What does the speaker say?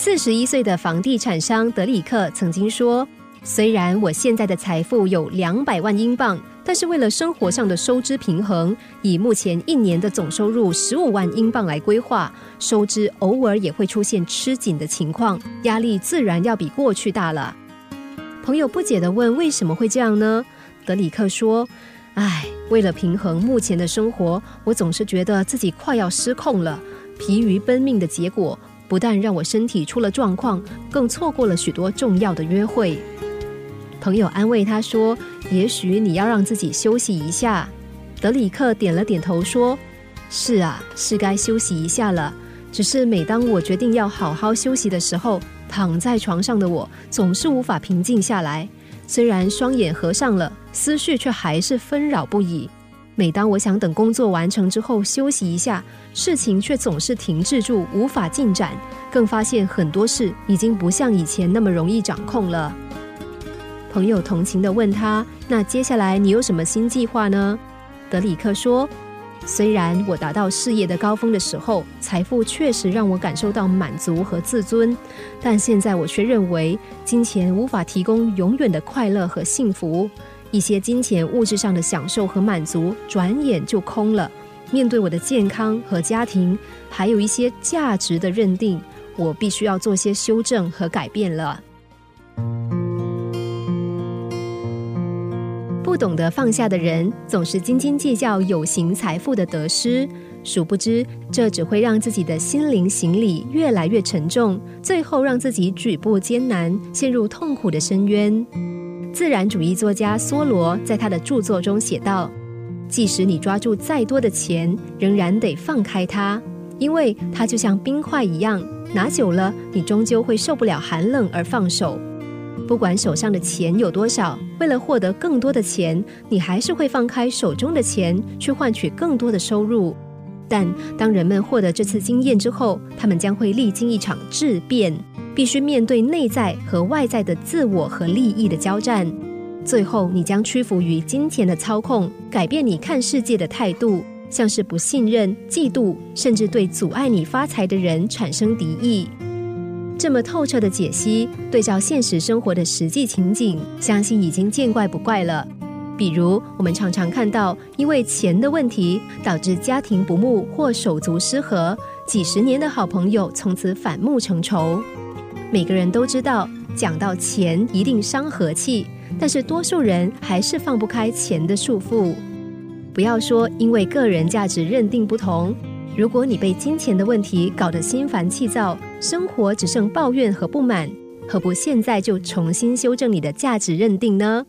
四十一岁的房地产商德里克曾经说：“虽然我现在的财富有两百万英镑，但是为了生活上的收支平衡，以目前一年的总收入十五万英镑来规划，收支偶尔也会出现吃紧的情况，压力自然要比过去大了。”朋友不解的问：“为什么会这样呢？”德里克说：“唉，为了平衡目前的生活，我总是觉得自己快要失控了，疲于奔命的结果。”不但让我身体出了状况，更错过了许多重要的约会。朋友安慰他说：“也许你要让自己休息一下。”德里克点了点头说：“是啊，是该休息一下了。只是每当我决定要好好休息的时候，躺在床上的我总是无法平静下来。虽然双眼合上了，思绪却还是纷扰不已。”每当我想等工作完成之后休息一下，事情却总是停滞住，无法进展。更发现很多事已经不像以前那么容易掌控了。朋友同情地问他：“那接下来你有什么新计划呢？”德里克说：“虽然我达到事业的高峰的时候，财富确实让我感受到满足和自尊，但现在我却认为金钱无法提供永远的快乐和幸福。”一些金钱物质上的享受和满足，转眼就空了。面对我的健康和家庭，还有一些价值的认定，我必须要做些修正和改变了。不懂得放下的人，总是斤斤计较有形财富的得失，殊不知这只会让自己的心灵行李越来越沉重，最后让自己举步艰难，陷入痛苦的深渊。自然主义作家梭罗在他的著作中写道：“即使你抓住再多的钱，仍然得放开它，因为它就像冰块一样，拿久了你终究会受不了寒冷而放手。不管手上的钱有多少，为了获得更多的钱，你还是会放开手中的钱，去换取更多的收入。但当人们获得这次经验之后，他们将会历经一场质变。”必须面对内在和外在的自我和利益的交战，最后你将屈服于金钱的操控，改变你看世界的态度，像是不信任、嫉妒，甚至对阻碍你发财的人产生敌意。这么透彻的解析，对照现实生活的实际情景，相信已经见怪不怪了。比如，我们常常看到因为钱的问题导致家庭不睦或手足失和，几十年的好朋友从此反目成仇。每个人都知道，讲到钱一定伤和气，但是多数人还是放不开钱的束缚。不要说因为个人价值认定不同，如果你被金钱的问题搞得心烦气躁，生活只剩抱怨和不满，何不现在就重新修正你的价值认定呢？